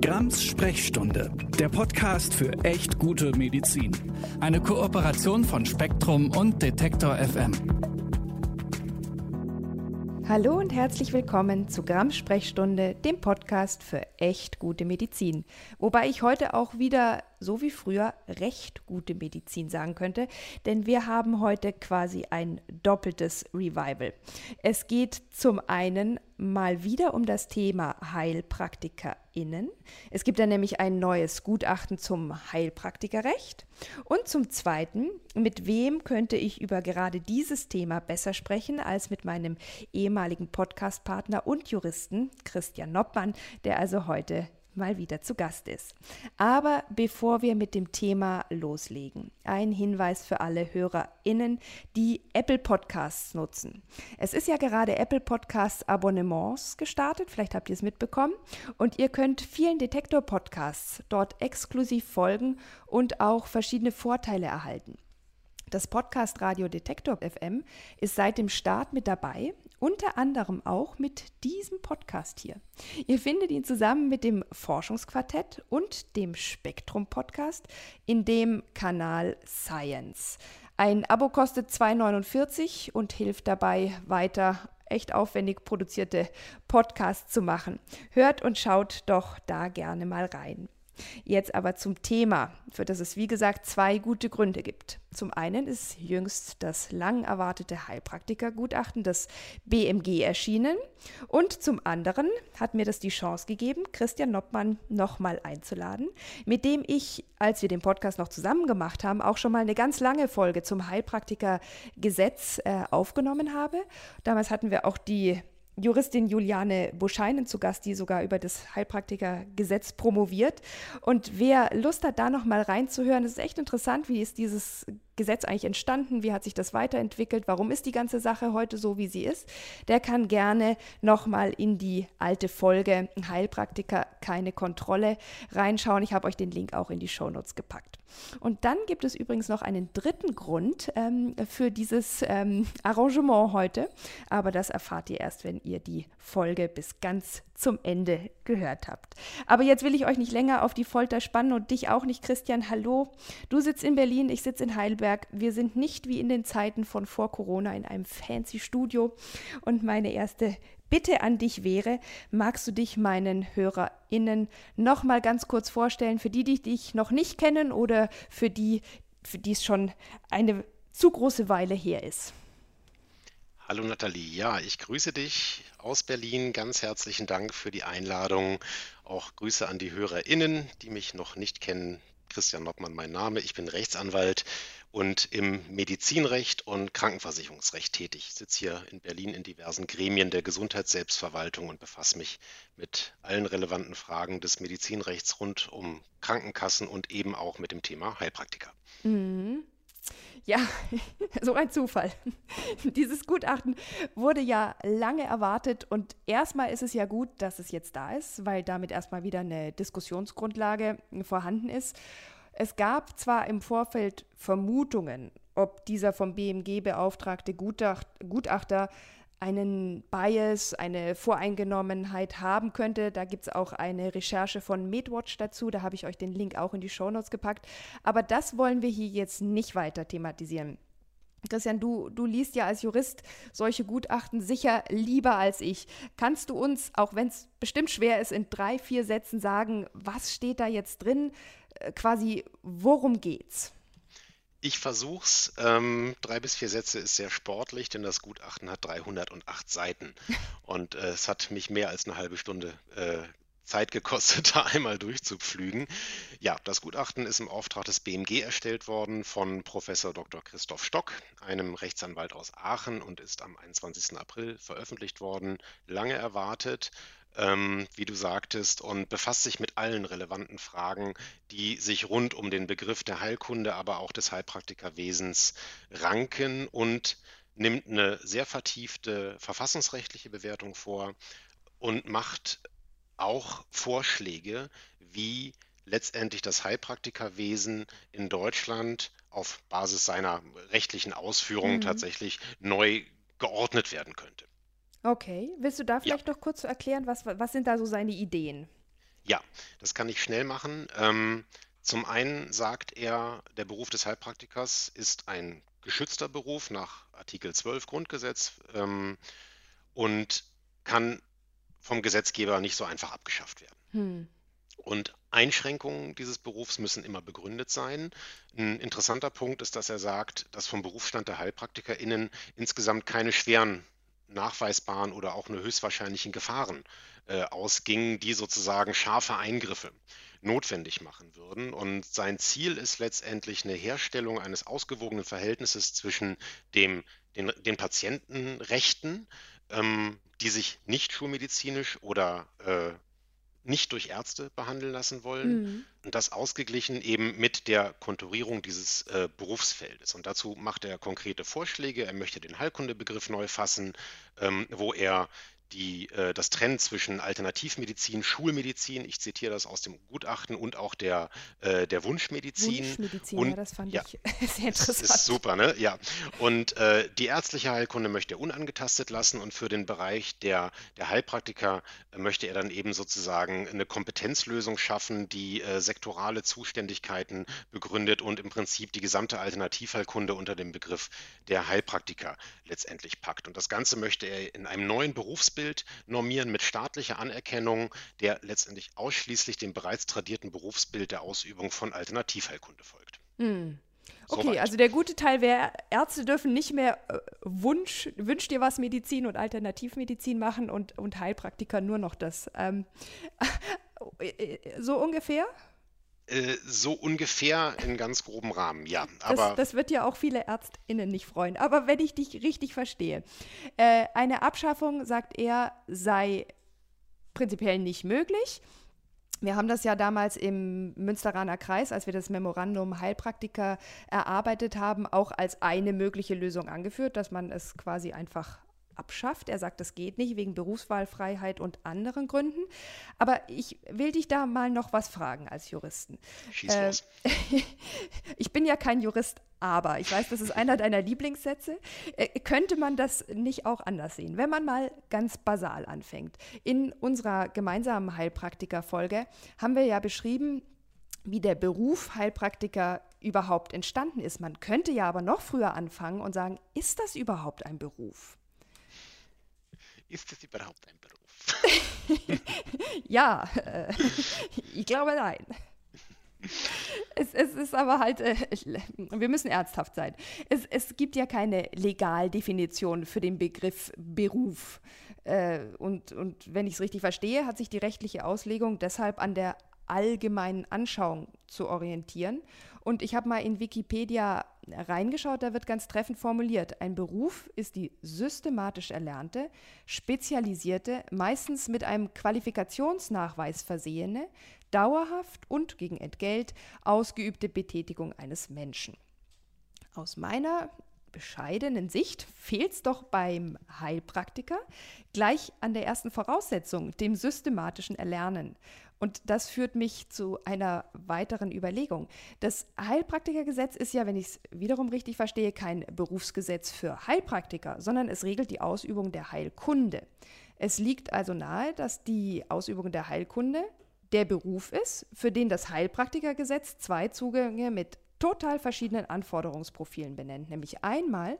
Grams Sprechstunde, der Podcast für echt gute Medizin. Eine Kooperation von Spektrum und Detektor FM. Hallo und herzlich willkommen zu Grams Sprechstunde, dem Podcast für echt gute Medizin. Wobei ich heute auch wieder, so wie früher, recht gute Medizin sagen könnte, denn wir haben heute quasi ein doppeltes Revival. Es geht zum einen mal wieder um das Thema HeilpraktikerInnen. Es gibt da nämlich ein neues Gutachten zum Heilpraktikerrecht. Und zum Zweiten, mit wem könnte ich über gerade dieses Thema besser sprechen als mit meinem ehemaligen Podcastpartner und Juristen Christian Noppmann, der also heute mal wieder zu Gast ist. Aber bevor wir mit dem Thema loslegen, ein Hinweis für alle HörerInnen, die Apple Podcasts nutzen. Es ist ja gerade Apple Podcasts Abonnements gestartet, vielleicht habt ihr es mitbekommen, und ihr könnt vielen Detektor Podcasts dort exklusiv folgen und auch verschiedene Vorteile erhalten. Das Podcast Radio Detektor FM ist seit dem Start mit dabei, unter anderem auch mit diesem Podcast hier. Ihr findet ihn zusammen mit dem Forschungsquartett und dem Spektrum Podcast in dem Kanal Science. Ein Abo kostet 2,49 und hilft dabei weiter echt aufwendig produzierte Podcasts zu machen. Hört und schaut doch da gerne mal rein. Jetzt aber zum Thema, für das es wie gesagt zwei gute Gründe gibt. Zum einen ist jüngst das lang erwartete Heilpraktikergutachten des BMG erschienen und zum anderen hat mir das die Chance gegeben, Christian Noppmann nochmal einzuladen, mit dem ich, als wir den Podcast noch zusammen gemacht haben, auch schon mal eine ganz lange Folge zum Heilpraktikergesetz äh, aufgenommen habe. Damals hatten wir auch die Juristin Juliane Buscheinen zu Gast, die sogar über das Heilpraktikergesetz promoviert. Und wer Lust hat, da noch mal reinzuhören, es ist echt interessant, wie ist dieses Gesetz eigentlich entstanden, wie hat sich das weiterentwickelt, warum ist die ganze Sache heute so, wie sie ist, der kann gerne nochmal in die alte Folge Heilpraktiker keine Kontrolle reinschauen. Ich habe euch den Link auch in die Shownotes gepackt. Und dann gibt es übrigens noch einen dritten Grund ähm, für dieses ähm, Arrangement heute, aber das erfahrt ihr erst, wenn ihr die Folge bis ganz zum Ende gehört habt. Aber jetzt will ich euch nicht länger auf die Folter spannen und dich auch nicht, Christian. Hallo, du sitzt in Berlin, ich sitze in Heidelberg. Wir sind nicht wie in den Zeiten von vor Corona in einem fancy Studio. Und meine erste Bitte an dich wäre, magst du dich meinen HörerInnen noch mal ganz kurz vorstellen, für die, die dich noch nicht kennen oder für die, für die es schon eine zu große Weile her ist? Hallo Nathalie, ja, ich grüße dich aus Berlin. Ganz herzlichen Dank für die Einladung. Auch Grüße an die HörerInnen, die mich noch nicht kennen. Christian Noppmann, mein Name. Ich bin Rechtsanwalt und im Medizinrecht und Krankenversicherungsrecht tätig. Ich sitze hier in Berlin in diversen Gremien der Gesundheitsselbstverwaltung und befasse mich mit allen relevanten Fragen des Medizinrechts rund um Krankenkassen und eben auch mit dem Thema Heilpraktiker. Mhm. Ja, so ein Zufall. Dieses Gutachten wurde ja lange erwartet und erstmal ist es ja gut, dass es jetzt da ist, weil damit erstmal wieder eine Diskussionsgrundlage vorhanden ist. Es gab zwar im Vorfeld Vermutungen, ob dieser vom BMG beauftragte Gutachter einen Bias, eine Voreingenommenheit haben könnte. Da gibt es auch eine Recherche von MedWatch dazu. Da habe ich euch den Link auch in die Shownotes gepackt. Aber das wollen wir hier jetzt nicht weiter thematisieren. Christian, du, du liest ja als Jurist solche Gutachten sicher lieber als ich. Kannst du uns, auch wenn es bestimmt schwer ist, in drei, vier Sätzen sagen, was steht da jetzt drin? Äh, quasi, worum geht's? Ich versuch's. Ähm, drei bis vier Sätze ist sehr sportlich, denn das Gutachten hat 308 Seiten. Und äh, es hat mich mehr als eine halbe Stunde äh, Zeit gekostet, da einmal durchzupflügen. Ja, das Gutachten ist im Auftrag des BMG erstellt worden von Professor Dr. Christoph Stock, einem Rechtsanwalt aus Aachen und ist am 21. April veröffentlicht worden. Lange erwartet ähm, wie du sagtest, und befasst sich mit allen relevanten Fragen, die sich rund um den Begriff der Heilkunde, aber auch des Heilpraktikerwesens ranken und nimmt eine sehr vertiefte verfassungsrechtliche Bewertung vor und macht auch Vorschläge, wie letztendlich das Heilpraktikerwesen in Deutschland auf Basis seiner rechtlichen Ausführungen mhm. tatsächlich neu geordnet werden könnte. Okay, willst du da vielleicht ja. noch kurz erklären, was, was sind da so seine Ideen? Ja, das kann ich schnell machen. Ähm, zum einen sagt er, der Beruf des Heilpraktikers ist ein geschützter Beruf nach Artikel 12 Grundgesetz ähm, und kann vom Gesetzgeber nicht so einfach abgeschafft werden. Hm. Und Einschränkungen dieses Berufs müssen immer begründet sein. Ein interessanter Punkt ist, dass er sagt, dass vom Berufsstand der HeilpraktikerInnen insgesamt keine schweren nachweisbaren oder auch nur höchstwahrscheinlichen Gefahren äh, ausgingen, die sozusagen scharfe Eingriffe notwendig machen würden. Und sein Ziel ist letztendlich eine Herstellung eines ausgewogenen Verhältnisses zwischen dem, den, den Patientenrechten, ähm, die sich nicht schulmedizinisch oder äh, nicht durch Ärzte behandeln lassen wollen mhm. und das ausgeglichen eben mit der Konturierung dieses äh, Berufsfeldes. Und dazu macht er konkrete Vorschläge. Er möchte den Heilkundebegriff neu fassen, ähm, wo er die, äh, das Trennen zwischen Alternativmedizin, Schulmedizin, ich zitiere das aus dem Gutachten, und auch der, äh, der Wunschmedizin. Wunschmedizin, und, ja, das fand ja, ich sehr interessant. Ist super, ne? Ja. Und äh, die ärztliche Heilkunde möchte er unangetastet lassen und für den Bereich der, der Heilpraktiker möchte er dann eben sozusagen eine Kompetenzlösung schaffen, die äh, sektorale Zuständigkeiten begründet und im Prinzip die gesamte Alternativheilkunde unter dem Begriff der Heilpraktiker letztendlich packt. Und das Ganze möchte er in einem neuen Berufsbild Berufsbild normieren mit staatlicher Anerkennung, der letztendlich ausschließlich dem bereits tradierten Berufsbild der Ausübung von Alternativheilkunde folgt. Hm. Okay, Soweit. also der gute Teil wäre, Ärzte dürfen nicht mehr äh, Wunsch, Wünsch dir was Medizin und Alternativmedizin machen und, und Heilpraktiker nur noch das. Ähm, äh, so ungefähr? Äh, so ungefähr in ganz grobem Rahmen, ja. Aber das, das, wird ja auch viele ÄrztInnen nicht freuen. Aber wenn ich dich richtig verstehe, äh, eine Abschaffung, sagt er, sei prinzipiell nicht möglich. Wir haben das ja damals im Münsteraner Kreis, als wir das Memorandum Heilpraktiker erarbeitet haben, auch als eine mögliche Lösung angeführt, dass man es quasi einfach abschafft. Er sagt, das geht nicht wegen Berufswahlfreiheit und anderen Gründen. Aber ich will dich da mal noch was fragen als Juristen. Schieß äh, los. ich bin ja kein Jurist, aber ich weiß, das ist einer deiner Lieblingssätze. Äh, könnte man das nicht auch anders sehen? Wenn man mal ganz basal anfängt. In unserer gemeinsamen Heilpraktiker-Folge haben wir ja beschrieben, wie der Beruf Heilpraktiker überhaupt entstanden ist. Man könnte ja aber noch früher anfangen und sagen, ist das überhaupt ein Beruf? Ist es überhaupt ein Beruf? ja, äh, ich glaube nein. Es, es, ist aber halt, äh, wir müssen ernsthaft sein. Es, es, gibt ja keine Legaldefinition für den Begriff Beruf. Äh, und, und wenn ich es richtig verstehe, hat sich die rechtliche Auslegung deshalb an der allgemeinen Anschauung zu orientieren. Und ich habe mal in Wikipedia reingeschaut, da wird ganz treffend formuliert, ein Beruf ist die systematisch erlernte, spezialisierte, meistens mit einem Qualifikationsnachweis versehene, dauerhaft und gegen Entgelt ausgeübte Betätigung eines Menschen. Aus meiner bescheidenen Sicht fehlt es doch beim Heilpraktiker gleich an der ersten Voraussetzung, dem systematischen Erlernen. Und das führt mich zu einer weiteren Überlegung. Das Heilpraktikergesetz ist ja, wenn ich es wiederum richtig verstehe, kein Berufsgesetz für Heilpraktiker, sondern es regelt die Ausübung der Heilkunde. Es liegt also nahe, dass die Ausübung der Heilkunde der Beruf ist, für den das Heilpraktikergesetz zwei Zugänge mit total verschiedenen Anforderungsprofilen benennt, nämlich einmal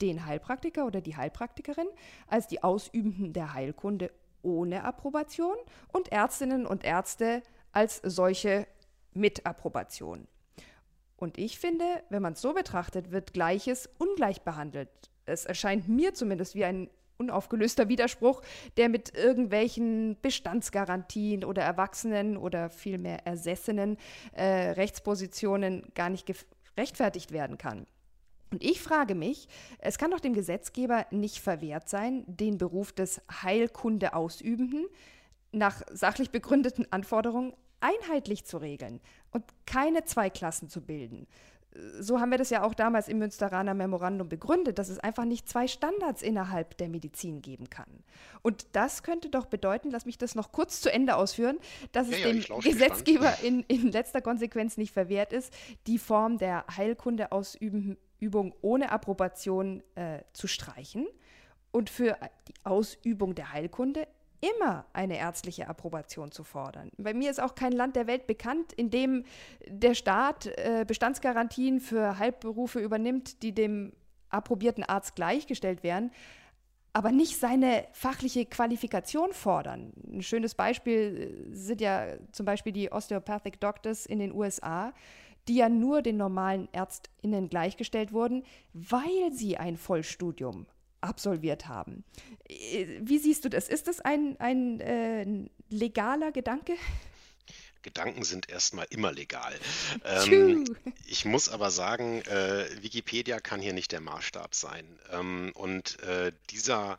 den Heilpraktiker oder die Heilpraktikerin als die Ausübenden der Heilkunde ohne Approbation und Ärztinnen und Ärzte als solche mit Approbation. Und ich finde, wenn man es so betrachtet, wird Gleiches ungleich behandelt. Es erscheint mir zumindest wie ein unaufgelöster Widerspruch, der mit irgendwelchen Bestandsgarantien oder Erwachsenen oder vielmehr Ersessenen äh, Rechtspositionen gar nicht gerechtfertigt werden kann. Und ich frage mich, es kann doch dem Gesetzgeber nicht verwehrt sein, den Beruf des Heilkundeausübenden nach sachlich begründeten Anforderungen einheitlich zu regeln und keine zwei Klassen zu bilden. So haben wir das ja auch damals im Münsteraner Memorandum begründet, dass es einfach nicht zwei Standards innerhalb der Medizin geben kann. Und das könnte doch bedeuten, lass mich das noch kurz zu Ende ausführen, dass ja, es ja, dem Gesetzgeber in, in letzter Konsequenz nicht verwehrt ist, die Form der Heilkunde ausübenden Übung ohne Approbation äh, zu streichen und für die Ausübung der Heilkunde immer eine ärztliche Approbation zu fordern. Bei mir ist auch kein Land der Welt bekannt, in dem der Staat äh, Bestandsgarantien für Halbberufe übernimmt, die dem approbierten Arzt gleichgestellt werden, aber nicht seine fachliche Qualifikation fordern. Ein schönes Beispiel äh, sind ja zum Beispiel die Osteopathic Doctors in den USA, die ja nur den normalen ÄrztInnen gleichgestellt wurden, weil sie ein Vollstudium absolviert haben. Äh, wie siehst du das? Ist das ein, ein äh, legaler Gedanke? Gedanken sind erstmal immer legal. Ähm, ich muss aber sagen, äh, Wikipedia kann hier nicht der Maßstab sein. Ähm, und äh, dieser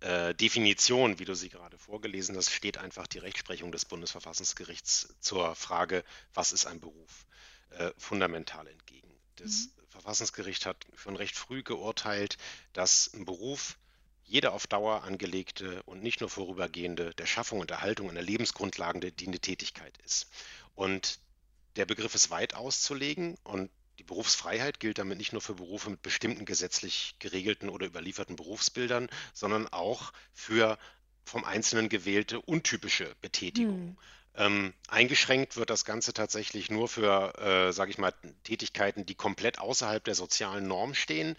äh, Definition, wie du sie gerade vorgelesen hast, steht einfach die Rechtsprechung des Bundesverfassungsgerichts zur Frage, was ist ein Beruf, äh, fundamental entgegen. Das mhm. Verfassungsgericht hat schon recht früh geurteilt, dass ein Beruf jede auf Dauer angelegte und nicht nur vorübergehende der Schaffung und Erhaltung einer Lebensgrundlage dienende Tätigkeit ist. Und der Begriff ist weit auszulegen und die Berufsfreiheit gilt damit nicht nur für Berufe mit bestimmten gesetzlich geregelten oder überlieferten Berufsbildern, sondern auch für vom Einzelnen gewählte untypische Betätigungen. Hm. Ähm, eingeschränkt wird das Ganze tatsächlich nur für, äh, sage ich mal, Tätigkeiten, die komplett außerhalb der sozialen Norm stehen.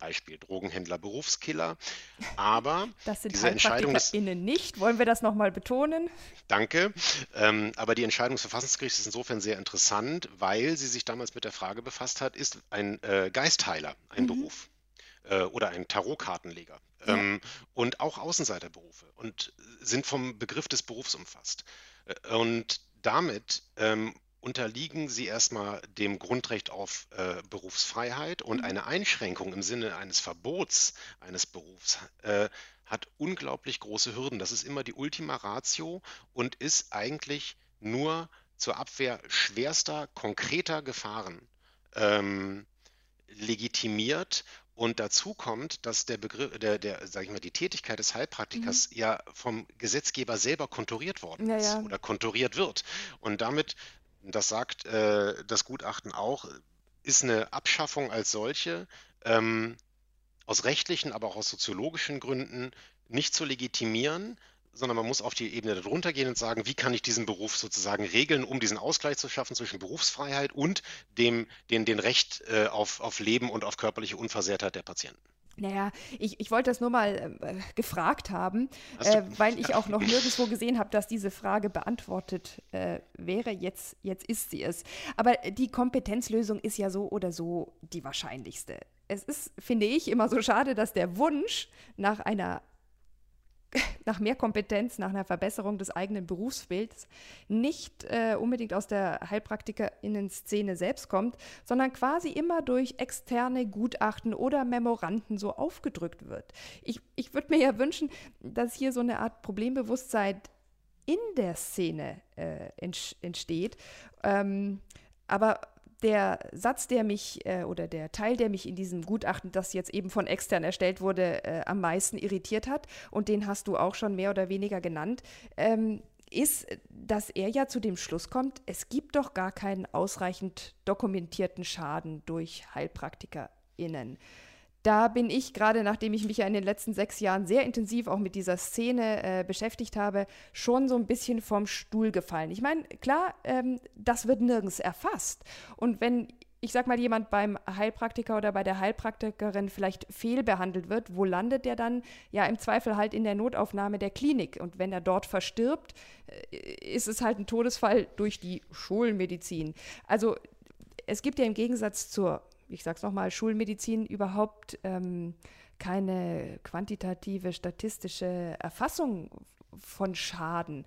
Beispiel Drogenhändler, Berufskiller. Aber das sind diese Entscheidung des, nicht. Wollen wir das nochmal betonen? Danke. Ähm, aber die Entscheidung des Verfassungsgerichts ist insofern sehr interessant, weil sie sich damals mit der Frage befasst hat, ist ein äh, Geistheiler ein mhm. Beruf äh, oder ein Tarotkartenleger? Ja. Ähm, und auch Außenseiterberufe und sind vom Begriff des Berufs umfasst. Äh, und damit ähm, unterliegen sie erstmal dem Grundrecht auf äh, Berufsfreiheit und mhm. eine Einschränkung im Sinne eines Verbots eines Berufs äh, hat unglaublich große Hürden. Das ist immer die Ultima Ratio und ist eigentlich nur zur Abwehr schwerster, konkreter Gefahren ähm, legitimiert und dazu kommt, dass der Begriff, der, der, sag ich mal, die Tätigkeit des Heilpraktikers mhm. ja vom Gesetzgeber selber konturiert worden ja, ist ja. oder konturiert wird. Und damit, das sagt äh, das Gutachten auch, ist eine Abschaffung als solche ähm, aus rechtlichen, aber auch aus soziologischen Gründen nicht zu legitimieren, sondern man muss auf die Ebene darunter gehen und sagen, wie kann ich diesen Beruf sozusagen regeln, um diesen Ausgleich zu schaffen zwischen Berufsfreiheit und dem, den, den Recht äh, auf, auf Leben und auf körperliche Unversehrtheit der Patienten. Naja, ich, ich wollte das nur mal äh, gefragt haben, äh, weil ich auch noch nirgendwo gesehen habe, dass diese Frage beantwortet äh, wäre. Jetzt, jetzt ist sie es. Aber die Kompetenzlösung ist ja so oder so die wahrscheinlichste. Es ist, finde ich, immer so schade, dass der Wunsch nach einer nach mehr Kompetenz, nach einer Verbesserung des eigenen Berufsbilds nicht äh, unbedingt aus der Heilpraktikerinnen-Szene selbst kommt, sondern quasi immer durch externe Gutachten oder Memoranden so aufgedrückt wird. Ich, ich würde mir ja wünschen, dass hier so eine Art Problembewusstsein in der Szene äh, entsteht. Ähm, aber der Satz, der mich äh, oder der Teil, der mich in diesem Gutachten, das jetzt eben von extern erstellt wurde, äh, am meisten irritiert hat, und den hast du auch schon mehr oder weniger genannt, ähm, ist, dass er ja zu dem Schluss kommt, es gibt doch gar keinen ausreichend dokumentierten Schaden durch HeilpraktikerInnen da bin ich gerade, nachdem ich mich ja in den letzten sechs Jahren sehr intensiv auch mit dieser Szene äh, beschäftigt habe, schon so ein bisschen vom Stuhl gefallen. Ich meine, klar, ähm, das wird nirgends erfasst. Und wenn ich sag mal, jemand beim Heilpraktiker oder bei der Heilpraktikerin vielleicht fehlbehandelt wird, wo landet der dann? Ja, im Zweifel halt in der Notaufnahme der Klinik. Und wenn er dort verstirbt, äh, ist es halt ein Todesfall durch die Schulmedizin. Also es gibt ja im Gegensatz zur ich sage es nochmal, Schulmedizin überhaupt ähm, keine quantitative statistische Erfassung von Schaden.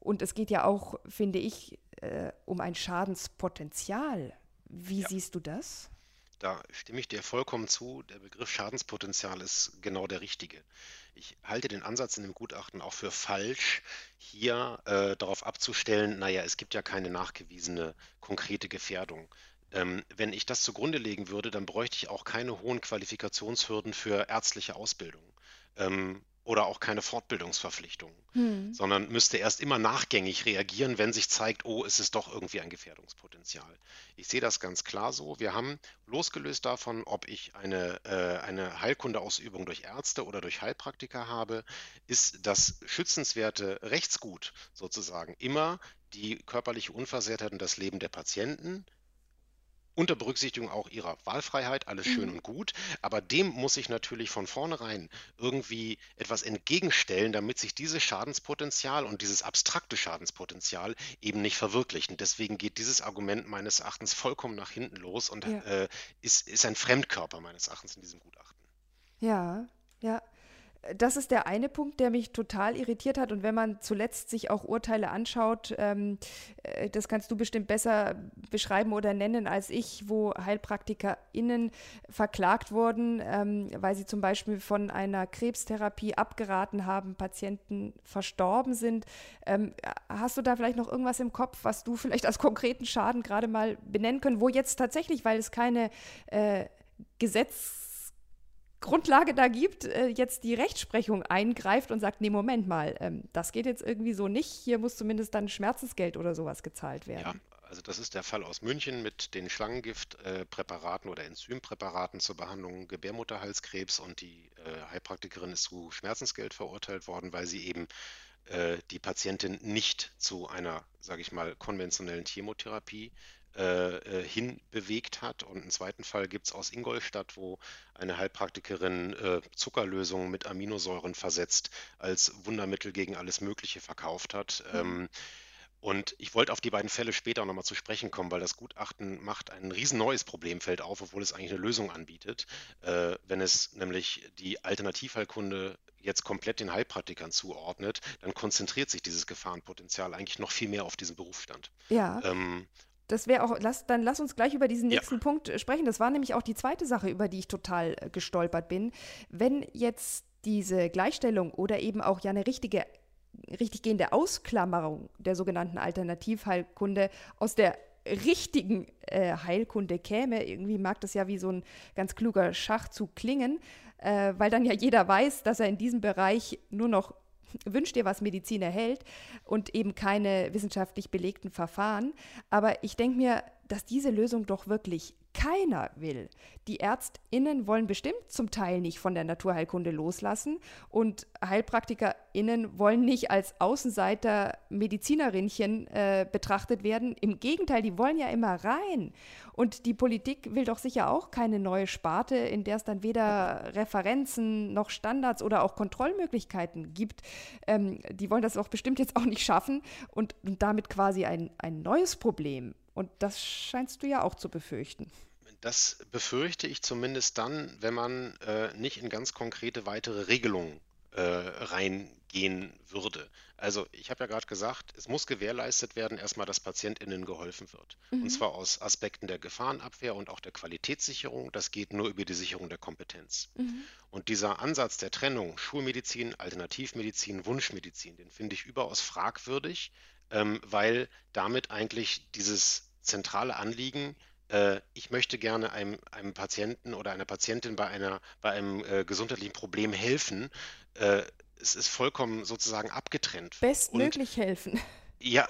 Und es geht ja auch, finde ich, äh, um ein Schadenspotenzial. Wie ja. siehst du das? Da stimme ich dir vollkommen zu. Der Begriff Schadenspotenzial ist genau der richtige. Ich halte den Ansatz in dem Gutachten auch für falsch, hier äh, darauf abzustellen, naja, es gibt ja keine nachgewiesene konkrete Gefährdung. Ähm, wenn ich das zugrunde legen würde, dann bräuchte ich auch keine hohen Qualifikationshürden für ärztliche Ausbildung. Ähm, oder auch keine Fortbildungsverpflichtungen, hm. sondern müsste erst immer nachgängig reagieren, wenn sich zeigt, oh, es ist doch irgendwie ein Gefährdungspotenzial. Ich sehe das ganz klar so. Wir haben losgelöst davon, ob ich eine, äh, eine Heilkundeausübung durch Ärzte oder durch Heilpraktiker habe, ist das schützenswerte Rechtsgut sozusagen immer die körperliche Unversehrtheit und das Leben der Patienten unter Berücksichtigung auch ihrer Wahlfreiheit, alles schön mhm. und gut, aber dem muss ich natürlich von vornherein irgendwie etwas entgegenstellen, damit sich dieses Schadenspotenzial und dieses abstrakte Schadenspotenzial eben nicht verwirklichen. Deswegen geht dieses Argument meines Erachtens vollkommen nach hinten los und ja. äh, ist, ist ein Fremdkörper meines Erachtens in diesem Gutachten. Ja, ja das ist der eine Punkt, der mich total irritiert hat. Und wenn man zuletzt sich auch Urteile anschaut, ähm, äh, das kannst du bestimmt besser beschreiben oder nennen als ich, wo HeilpraktikerInnen verklagt wurden, ähm, weil sie zum Beispiel von einer Krebstherapie abgeraten haben, Patienten verstorben sind. Ähm, hast du da vielleicht noch irgendwas im Kopf, was du vielleicht als konkreten Schaden gerade mal benennen können, wo jetzt tatsächlich, weil es keine äh, Gesetz Grundlage da gibt, äh, jetzt die Rechtsprechung eingreift und sagt, nee, Moment mal, ähm, das geht jetzt irgendwie so nicht, hier muss zumindest dann Schmerzensgeld oder sowas gezahlt werden. Ja, also das ist der Fall aus München mit den Schlangengiftpräparaten oder Enzympräparaten zur Behandlung Gebärmutterhalskrebs und die äh, Heilpraktikerin ist zu Schmerzensgeld verurteilt worden, weil sie eben äh, die Patientin nicht zu einer, sage ich mal, konventionellen Chemotherapie äh, äh, hinbewegt hat. Und einen zweiten Fall gibt es aus Ingolstadt, wo eine Heilpraktikerin äh, Zuckerlösungen mit Aminosäuren versetzt als Wundermittel gegen alles Mögliche verkauft hat. Mhm. Ähm, und ich wollte auf die beiden Fälle später nochmal zu sprechen kommen, weil das Gutachten macht ein riesen neues Problemfeld auf, obwohl es eigentlich eine Lösung anbietet. Äh, wenn es nämlich die Alternativheilkunde jetzt komplett den Heilpraktikern zuordnet, dann konzentriert sich dieses Gefahrenpotenzial eigentlich noch viel mehr auf diesen Berufsstand. Ja. Ähm, das wäre auch, lass, dann lass uns gleich über diesen nächsten ja. Punkt äh, sprechen. Das war nämlich auch die zweite Sache, über die ich total äh, gestolpert bin. Wenn jetzt diese Gleichstellung oder eben auch ja eine richtige, richtig gehende Ausklammerung der sogenannten Alternativheilkunde aus der richtigen äh, Heilkunde käme, irgendwie mag das ja wie so ein ganz kluger Schachzug klingen, äh, weil dann ja jeder weiß, dass er in diesem Bereich nur noch wünscht dir, was Medizin erhält und eben keine wissenschaftlich belegten Verfahren. Aber ich denke mir, dass diese Lösung doch wirklich keiner will. Die ÄrztInnen wollen bestimmt zum Teil nicht von der Naturheilkunde loslassen und HeilpraktikerInnen wollen nicht als Außenseiter Medizinerinchen äh, betrachtet werden. Im Gegenteil, die wollen ja immer rein. Und die Politik will doch sicher auch keine neue Sparte, in der es dann weder Referenzen noch Standards oder auch Kontrollmöglichkeiten gibt. Ähm, die wollen das auch bestimmt jetzt auch nicht schaffen und, und damit quasi ein, ein neues Problem und das scheinst du ja auch zu befürchten. Das befürchte ich zumindest dann, wenn man äh, nicht in ganz konkrete weitere Regelungen äh, reingehen würde. Also ich habe ja gerade gesagt, es muss gewährleistet werden, erstmal, dass PatientInnen geholfen wird. Mhm. Und zwar aus Aspekten der Gefahrenabwehr und auch der Qualitätssicherung. Das geht nur über die Sicherung der Kompetenz. Mhm. Und dieser Ansatz der Trennung Schulmedizin, Alternativmedizin, Wunschmedizin, den finde ich überaus fragwürdig, ähm, weil damit eigentlich dieses zentrale Anliegen, äh, ich möchte gerne einem, einem, Patienten oder einer Patientin bei, einer, bei einem äh, gesundheitlichen Problem helfen, äh, es ist vollkommen sozusagen abgetrennt. Bestmöglich und, helfen. Ja,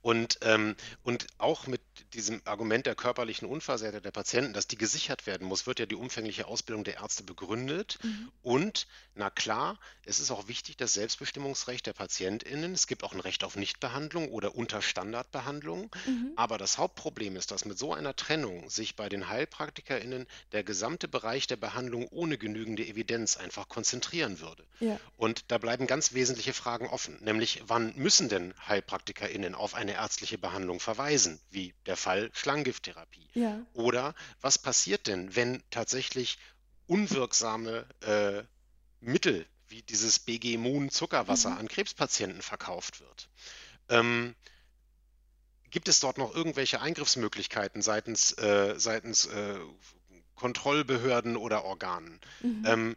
und, ähm, und auch mit diesem Argument der körperlichen Unversehrtheit der Patienten, dass die gesichert werden muss, wird ja die umfängliche Ausbildung der Ärzte begründet. Mhm. Und, na klar, es ist auch wichtig, das Selbstbestimmungsrecht der PatientInnen. Es gibt auch ein Recht auf Nichtbehandlung oder Unterstandardbehandlung. Mhm. Aber das Hauptproblem ist, dass mit so einer Trennung sich bei den HeilpraktikerInnen der gesamte Bereich der Behandlung ohne genügende Evidenz einfach konzentrieren würde. Ja. Und da bleiben ganz wesentliche Fragen offen, nämlich wann müssen denn HeilpraktikerInnen auf eine ärztliche Behandlung verweisen, wie der Fall Schlangengifttherapie. Ja. Oder was passiert denn, wenn tatsächlich unwirksame äh, Mittel wie dieses BG Moon Zuckerwasser mhm. an Krebspatienten verkauft wird? Ähm, gibt es dort noch irgendwelche Eingriffsmöglichkeiten seitens, äh, seitens äh, Kontrollbehörden oder Organen? Mhm. Ähm,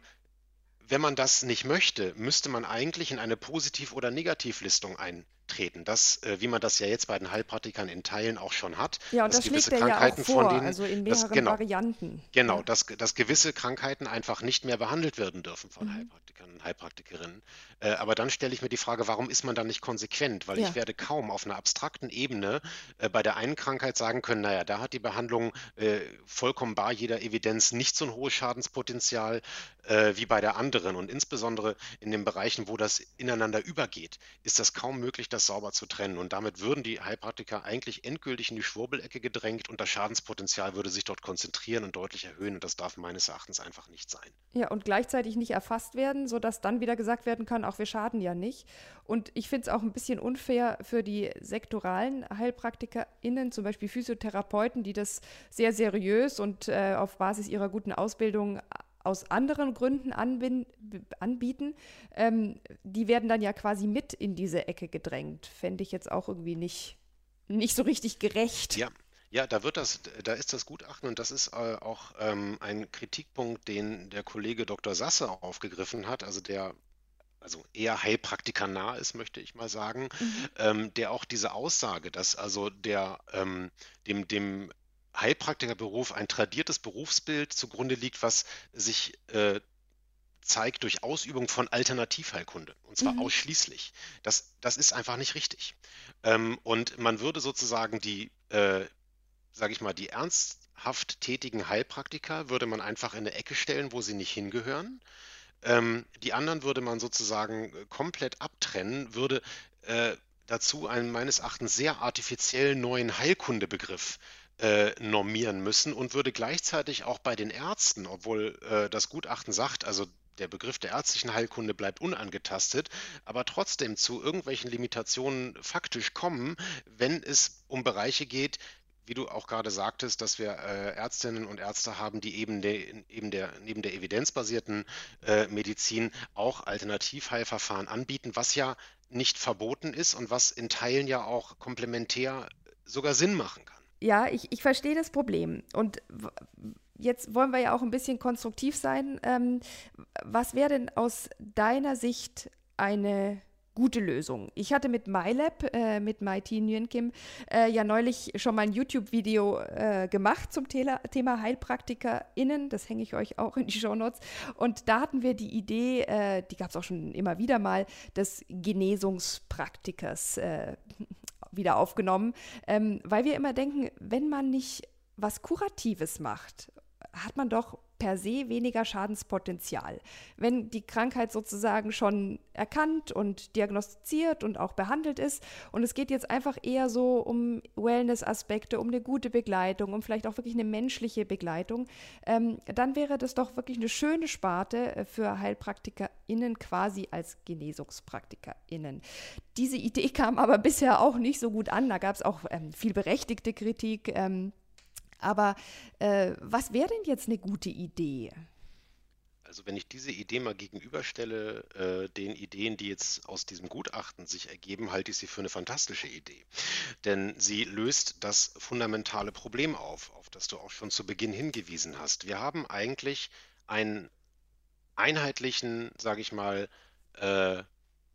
wenn man das nicht möchte, müsste man eigentlich in eine Positiv- oder Negativlistung eintreten. Das, äh, wie man das ja jetzt bei den Heilpraktikern in Teilen auch schon hat. Ja, und das schlägt er ja auch vor, denen, also in mehreren das, genau, Varianten. Genau, ja. dass, dass gewisse Krankheiten einfach nicht mehr behandelt werden dürfen von mhm. Heilpraktikern und Heilpraktikerinnen. Äh, aber dann stelle ich mir die Frage, warum ist man dann nicht konsequent? Weil ja. ich werde kaum auf einer abstrakten Ebene äh, bei der einen Krankheit sagen können, naja, da hat die Behandlung äh, vollkommen bar jeder Evidenz nicht so ein hohes Schadenspotenzial äh, wie bei der anderen. Und insbesondere in den Bereichen, wo das ineinander übergeht, ist das kaum möglich, das sauber zu trennen. Und damit würden die Heilpraktiker eigentlich endgültig in die Schwurbelecke gedrängt und das Schadenspotenzial würde sich dort konzentrieren und deutlich erhöhen. Und das darf meines Erachtens einfach nicht sein. Ja, und gleichzeitig nicht erfasst werden, sodass dann wieder gesagt werden kann, auch wir schaden ja nicht. Und ich finde es auch ein bisschen unfair für die sektoralen HeilpraktikerInnen, zum Beispiel Physiotherapeuten, die das sehr seriös und äh, auf Basis ihrer guten Ausbildung aus anderen Gründen anbieten, ähm, die werden dann ja quasi mit in diese Ecke gedrängt. Fände ich jetzt auch irgendwie nicht, nicht so richtig gerecht. Ja. Ja, da wird das, da ist das Gutachten und das ist äh, auch ähm, ein Kritikpunkt, den der Kollege Dr. Sasse aufgegriffen hat, also der also eher heilpraktikernah ist, möchte ich mal sagen, mhm. ähm, der auch diese Aussage, dass also der ähm, dem, dem Heilpraktikerberuf ein tradiertes Berufsbild zugrunde liegt, was sich äh, zeigt durch Ausübung von Alternativheilkunde. Und zwar mhm. ausschließlich. Das, das ist einfach nicht richtig. Ähm, und man würde sozusagen die, äh, sage ich mal, die ernsthaft tätigen Heilpraktiker würde man einfach in eine Ecke stellen, wo sie nicht hingehören. Ähm, die anderen würde man sozusagen komplett abtrennen, würde äh, dazu einen meines Erachtens sehr artifiziell neuen Heilkundebegriff äh, normieren müssen und würde gleichzeitig auch bei den Ärzten, obwohl äh, das Gutachten sagt, also der Begriff der ärztlichen Heilkunde bleibt unangetastet, aber trotzdem zu irgendwelchen Limitationen faktisch kommen, wenn es um Bereiche geht, wie du auch gerade sagtest, dass wir äh, Ärztinnen und Ärzte haben, die eben, de, eben der, neben der evidenzbasierten äh, Medizin auch Alternativheilverfahren anbieten, was ja nicht verboten ist und was in Teilen ja auch komplementär sogar Sinn machen kann. Ja, ich, ich verstehe das Problem. Und jetzt wollen wir ja auch ein bisschen konstruktiv sein. Ähm, was wäre denn aus deiner Sicht eine gute Lösung. Ich hatte mit MyLab, äh, mit MyT Nguyen Kim, äh, ja neulich schon mal ein YouTube-Video äh, gemacht zum Thema, Thema HeilpraktikerInnen. Das hänge ich euch auch in die Shownotes. Und da hatten wir die Idee, äh, die gab es auch schon immer wieder mal, des Genesungspraktikers äh, wieder aufgenommen, ähm, weil wir immer denken, wenn man nicht was Kuratives macht, hat man doch per se weniger Schadenspotenzial. Wenn die Krankheit sozusagen schon erkannt und diagnostiziert und auch behandelt ist und es geht jetzt einfach eher so um Wellness-Aspekte, um eine gute Begleitung, um vielleicht auch wirklich eine menschliche Begleitung, ähm, dann wäre das doch wirklich eine schöne Sparte äh, für HeilpraktikerInnen quasi als GenesungspraktikerInnen. Diese Idee kam aber bisher auch nicht so gut an. Da gab es auch ähm, viel berechtigte Kritik. Ähm, aber äh, was wäre denn jetzt eine gute Idee? Also wenn ich diese Idee mal gegenüberstelle äh, den Ideen, die jetzt aus diesem Gutachten sich ergeben, halte ich sie für eine fantastische Idee. Denn sie löst das fundamentale Problem auf, auf das du auch schon zu Beginn hingewiesen hast. Wir haben eigentlich einen einheitlichen, sage ich mal, äh,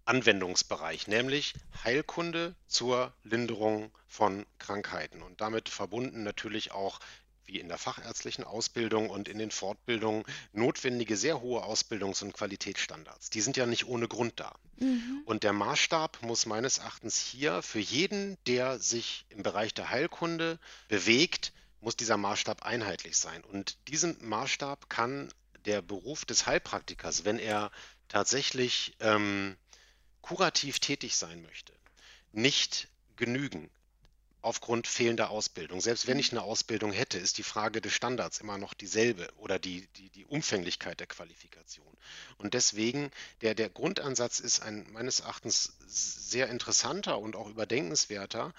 Anwendungsbereich, nämlich Heilkunde zur Linderung von Krankheiten und damit verbunden natürlich auch wie in der fachärztlichen Ausbildung und in den Fortbildungen notwendige sehr hohe Ausbildungs- und Qualitätsstandards. Die sind ja nicht ohne Grund da. Mhm. Und der Maßstab muss meines Erachtens hier für jeden, der sich im Bereich der Heilkunde bewegt, muss dieser Maßstab einheitlich sein. Und diesen Maßstab kann der Beruf des Heilpraktikers, wenn er tatsächlich ähm, kurativ tätig sein möchte, nicht genügen aufgrund fehlender Ausbildung. Selbst wenn ich eine Ausbildung hätte, ist die Frage des Standards immer noch dieselbe oder die, die, die Umfänglichkeit der Qualifikation. Und deswegen, der, der Grundansatz ist ein meines Erachtens sehr interessanter und auch überdenkenswerter,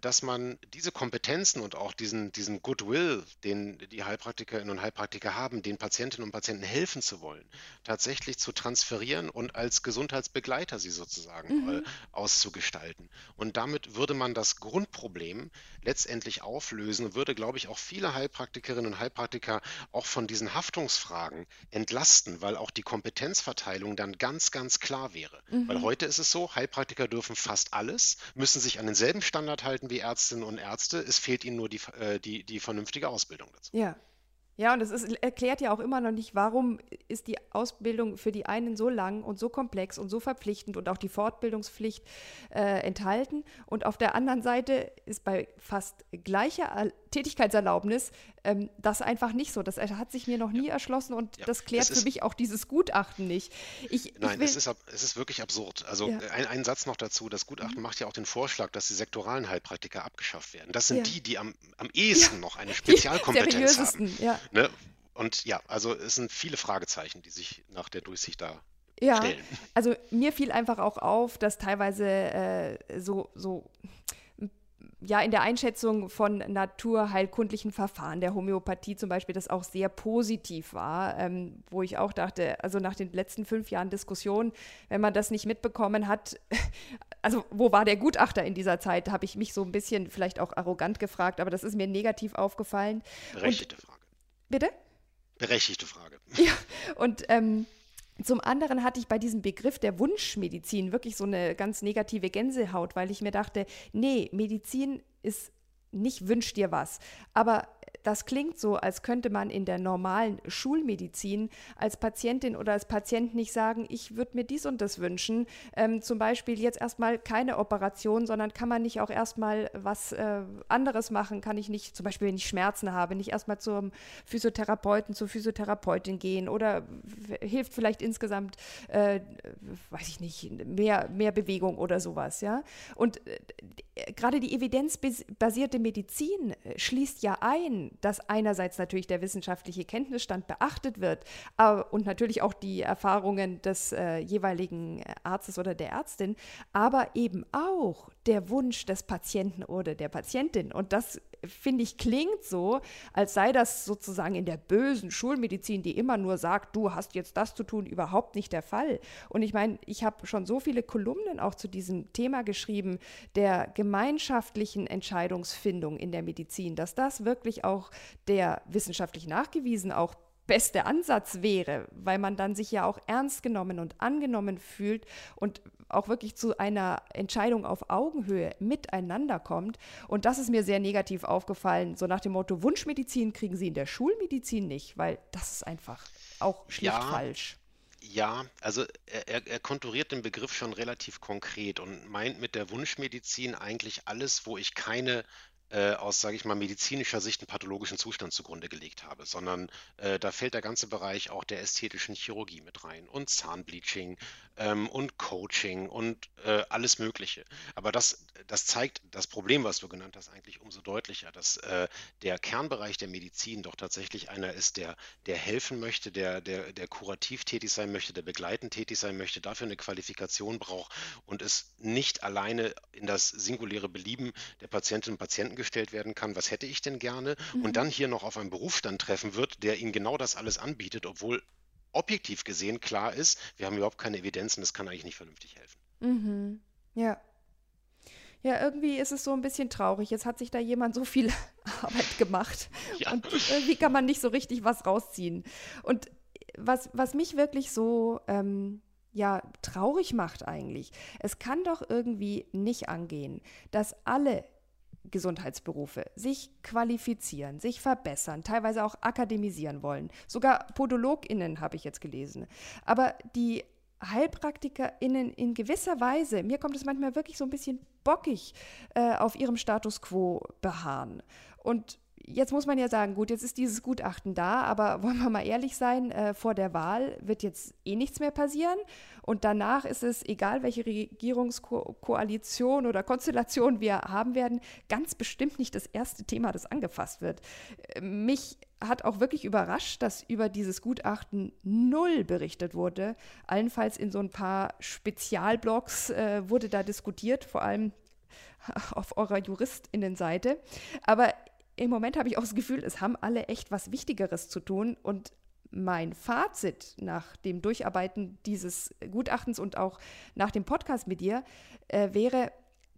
dass man diese Kompetenzen und auch diesen, diesen Goodwill, den die Heilpraktikerinnen und Heilpraktiker haben, den Patientinnen und Patienten helfen zu wollen, tatsächlich zu transferieren und als Gesundheitsbegleiter sie sozusagen mhm. auszugestalten. Und damit würde man das Grundproblem letztendlich auflösen und würde, glaube ich, auch viele Heilpraktikerinnen und Heilpraktiker auch von diesen Haftungsfragen entlasten, weil auch die Kompetenzverteilung dann ganz, ganz klar wäre. Mhm. Weil heute ist es so, Heilpraktiker dürfen fast alles, müssen sich an denselben Standard Standard halten wie Ärztinnen und Ärzte. Es fehlt ihnen nur die, äh, die, die vernünftige Ausbildung dazu. Ja. Ja, und es erklärt ja auch immer noch nicht, warum ist die Ausbildung für die einen so lang und so komplex und so verpflichtend und auch die Fortbildungspflicht äh, enthalten. Und auf der anderen Seite ist bei fast gleicher Tätigkeitserlaubnis ähm, das einfach nicht so. Das hat sich mir noch nie ja. erschlossen und ja. das klärt für mich auch dieses Gutachten nicht. Ich, Nein, ich es, ist, es ist wirklich absurd. Also ja. ein, ein, Satz noch dazu. Das Gutachten mhm. macht ja auch den Vorschlag, dass die sektoralen Heilpraktiker abgeschafft werden. Das sind die, die am, am ehesten noch eine Spezialkompetenz haben. Ja. Ne? Und ja, also es sind viele Fragezeichen, die sich nach der Durchsicht da ja, stellen. also mir fiel einfach auch auf, dass teilweise äh, so, so ja, in der Einschätzung von naturheilkundlichen Verfahren der Homöopathie zum Beispiel, das auch sehr positiv war, ähm, wo ich auch dachte, also nach den letzten fünf Jahren Diskussion, wenn man das nicht mitbekommen hat, also wo war der Gutachter in dieser Zeit, habe ich mich so ein bisschen vielleicht auch arrogant gefragt, aber das ist mir negativ aufgefallen. Berechtigte Und, Frage. Bitte? Berechtigte Frage. Ja, und ähm, zum anderen hatte ich bei diesem Begriff der Wunschmedizin wirklich so eine ganz negative Gänsehaut, weil ich mir dachte, nee, Medizin ist nicht wünsch dir was, aber das klingt so, als könnte man in der normalen Schulmedizin als Patientin oder als Patient nicht sagen, ich würde mir dies und das wünschen. Ähm, zum Beispiel jetzt erstmal keine Operation, sondern kann man nicht auch erstmal was äh, anderes machen? Kann ich nicht, zum Beispiel, wenn ich Schmerzen habe, nicht erstmal zum Physiotherapeuten, zur Physiotherapeutin gehen oder hilft vielleicht insgesamt, äh, weiß ich nicht, mehr, mehr Bewegung oder sowas, ja? Und äh, gerade die evidenzbasierte Medizin äh, schließt ja ein, dass einerseits natürlich der wissenschaftliche Kenntnisstand beachtet wird aber, und natürlich auch die Erfahrungen des äh, jeweiligen Arztes oder der Ärztin, aber eben auch der Wunsch des Patienten oder der Patientin. Und das finde ich, klingt so, als sei das sozusagen in der bösen Schulmedizin, die immer nur sagt, du hast jetzt das zu tun, überhaupt nicht der Fall. Und ich meine, ich habe schon so viele Kolumnen auch zu diesem Thema geschrieben, der gemeinschaftlichen Entscheidungsfindung in der Medizin, dass das wirklich auch der wissenschaftlich nachgewiesen auch beste Ansatz wäre, weil man dann sich ja auch ernst genommen und angenommen fühlt und auch wirklich zu einer Entscheidung auf Augenhöhe miteinander kommt. Und das ist mir sehr negativ aufgefallen, so nach dem Motto, Wunschmedizin kriegen Sie in der Schulmedizin nicht, weil das ist einfach auch schlicht ja. falsch. Ja, also er, er konturiert den Begriff schon relativ konkret und meint mit der Wunschmedizin eigentlich alles, wo ich keine äh, aus, sage ich mal, medizinischer Sicht einen pathologischen Zustand zugrunde gelegt habe, sondern äh, da fällt der ganze Bereich auch der ästhetischen Chirurgie mit rein und Zahnbleaching ähm, und Coaching und äh, alles Mögliche. Aber das, das zeigt das Problem, was du genannt hast, eigentlich umso deutlicher, dass äh, der Kernbereich der Medizin doch tatsächlich einer ist, der, der helfen möchte, der, der, der kurativ tätig sein möchte, der begleitend tätig sein möchte, dafür eine Qualifikation braucht und es nicht alleine in das singuläre Belieben der Patientinnen und Patienten gestellt werden kann, was hätte ich denn gerne, mhm. und dann hier noch auf einen Berufsstand treffen wird, der ihnen genau das alles anbietet, obwohl objektiv gesehen klar ist, wir haben überhaupt keine Evidenzen, das kann eigentlich nicht vernünftig helfen. Mhm. Ja. Ja, irgendwie ist es so ein bisschen traurig. Jetzt hat sich da jemand so viel Arbeit gemacht ja. und irgendwie kann man nicht so richtig was rausziehen. Und was, was mich wirklich so ähm, ja, traurig macht eigentlich, es kann doch irgendwie nicht angehen, dass alle Gesundheitsberufe sich qualifizieren, sich verbessern, teilweise auch akademisieren wollen. Sogar PodologInnen habe ich jetzt gelesen. Aber die HeilpraktikerInnen in gewisser Weise, mir kommt es manchmal wirklich so ein bisschen bockig, äh, auf ihrem Status quo beharren. Und jetzt muss man ja sagen, gut, jetzt ist dieses Gutachten da, aber wollen wir mal ehrlich sein, äh, vor der Wahl wird jetzt eh nichts mehr passieren. Und danach ist es, egal welche Regierungskoalition oder Konstellation wir haben werden, ganz bestimmt nicht das erste Thema, das angefasst wird. Mich hat auch wirklich überrascht, dass über dieses Gutachten null berichtet wurde. Allenfalls in so ein paar Spezialblogs äh, wurde da diskutiert, vor allem auf eurer JuristInnenseite. Aber im Moment habe ich auch das Gefühl, es haben alle echt was Wichtigeres zu tun. Und mein Fazit nach dem Durcharbeiten dieses Gutachtens und auch nach dem Podcast mit dir äh, wäre,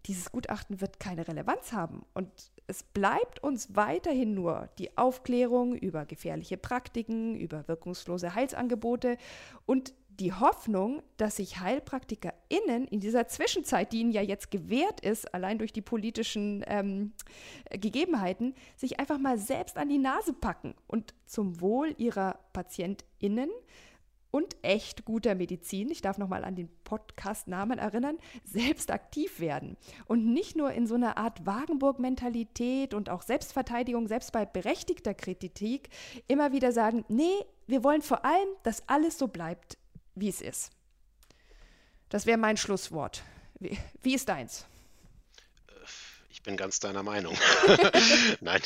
dieses Gutachten wird keine Relevanz haben. Und es bleibt uns weiterhin nur die Aufklärung über gefährliche Praktiken, über wirkungslose Heilsangebote und die Hoffnung, dass sich HeilpraktikerInnen in dieser Zwischenzeit, die ihnen ja jetzt gewährt ist, allein durch die politischen ähm, Gegebenheiten, sich einfach mal selbst an die Nase packen und zum Wohl ihrer PatientInnen und echt guter Medizin, ich darf nochmal an den Podcast-Namen erinnern, selbst aktiv werden. Und nicht nur in so einer Art Wagenburg-Mentalität und auch Selbstverteidigung, selbst bei berechtigter Kritik, immer wieder sagen, nee, wir wollen vor allem, dass alles so bleibt, wie es ist. Das wäre mein Schlusswort. Wie, wie ist deins? Ich bin ganz deiner Meinung. Nein,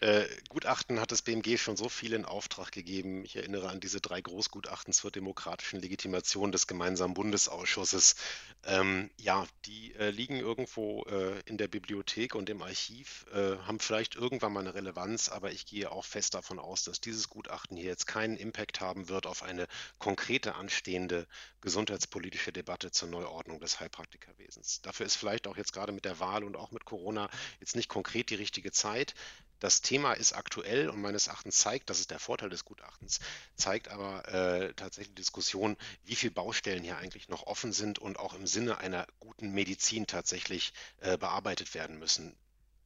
äh, Gutachten hat das BMG schon so viel in Auftrag gegeben. Ich erinnere an diese drei Großgutachten zur demokratischen Legitimation des gemeinsamen Bundesausschusses. Ähm, ja, die äh, liegen irgendwo äh, in der Bibliothek und im Archiv, äh, haben vielleicht irgendwann mal eine Relevanz, aber ich gehe auch fest davon aus, dass dieses Gutachten hier jetzt keinen Impact haben wird auf eine konkrete anstehende gesundheitspolitische Debatte zur Neuordnung des Heilpraktikerwesens. Dafür ist vielleicht auch jetzt gerade mit der Wahl und auch mit Corona Jetzt nicht konkret die richtige Zeit. Das Thema ist aktuell und meines Erachtens zeigt, das ist der Vorteil des Gutachtens, zeigt aber äh, tatsächlich Diskussion, wie viele Baustellen hier eigentlich noch offen sind und auch im Sinne einer guten Medizin tatsächlich äh, bearbeitet werden müssen.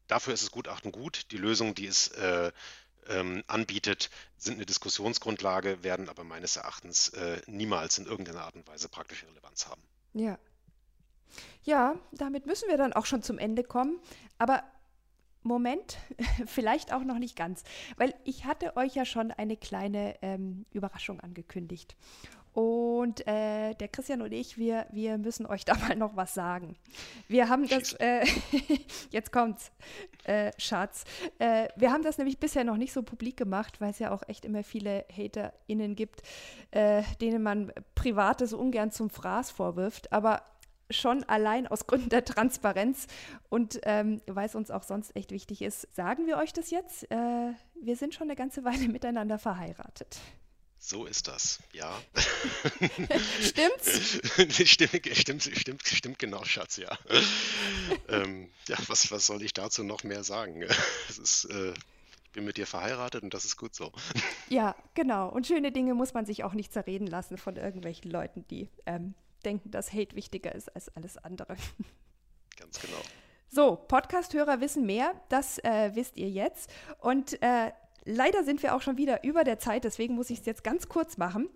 Dafür ist das Gutachten gut. Die Lösungen, die es äh, ähm, anbietet, sind eine Diskussionsgrundlage, werden aber meines Erachtens äh, niemals in irgendeiner Art und Weise praktische Relevanz haben. Ja, ja, damit müssen wir dann auch schon zum Ende kommen. Aber Moment, vielleicht auch noch nicht ganz, weil ich hatte euch ja schon eine kleine ähm, Überraschung angekündigt. Und äh, der Christian und ich, wir, wir müssen euch da mal noch was sagen. Wir haben das, äh, jetzt kommt's, äh, Schatz. Äh, wir haben das nämlich bisher noch nicht so publik gemacht, weil es ja auch echt immer viele HaterInnen gibt, äh, denen man Privates ungern zum Fraß vorwirft. Aber schon allein aus Gründen der Transparenz und ähm, weil es uns auch sonst echt wichtig ist, sagen wir euch das jetzt. Äh, wir sind schon eine ganze Weile miteinander verheiratet. So ist das, ja. Stimmt's? stimmt, stimmt, stimmt, stimmt genau, Schatz, ja. ähm, ja, was, was soll ich dazu noch mehr sagen? Es ist, äh, ich bin mit dir verheiratet und das ist gut so. Ja, genau. Und schöne Dinge muss man sich auch nicht zerreden lassen von irgendwelchen Leuten, die ähm, denken, dass Hate wichtiger ist als alles andere. Ganz genau. So, Podcast-Hörer wissen mehr, das äh, wisst ihr jetzt. Und äh, leider sind wir auch schon wieder über der Zeit, deswegen muss ich es jetzt ganz kurz machen.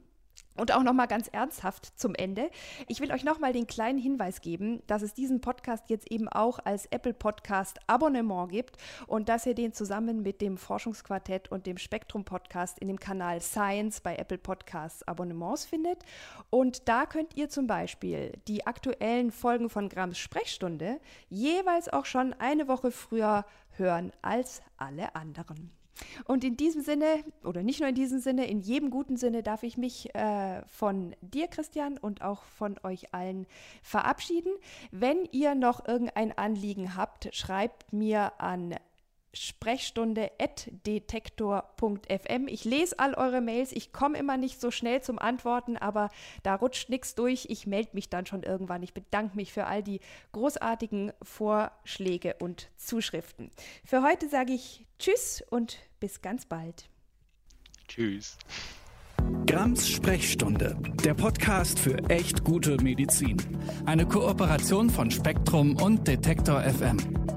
Und auch nochmal ganz ernsthaft zum Ende. Ich will euch nochmal den kleinen Hinweis geben, dass es diesen Podcast jetzt eben auch als Apple Podcast Abonnement gibt und dass ihr den zusammen mit dem Forschungsquartett und dem Spektrum Podcast in dem Kanal Science bei Apple Podcasts Abonnements findet. Und da könnt ihr zum Beispiel die aktuellen Folgen von Grams Sprechstunde jeweils auch schon eine Woche früher hören als alle anderen. Und in diesem Sinne, oder nicht nur in diesem Sinne, in jedem guten Sinne darf ich mich äh, von dir, Christian, und auch von euch allen verabschieden. Wenn ihr noch irgendein Anliegen habt, schreibt mir an sprechstunde.detektor.fm. Ich lese all eure Mails. Ich komme immer nicht so schnell zum Antworten, aber da rutscht nichts durch. Ich melde mich dann schon irgendwann. Ich bedanke mich für all die großartigen Vorschläge und Zuschriften. Für heute sage ich Tschüss und bis ganz bald. Tschüss. Grams Sprechstunde, der Podcast für echt gute Medizin. Eine Kooperation von Spektrum und Detektor FM.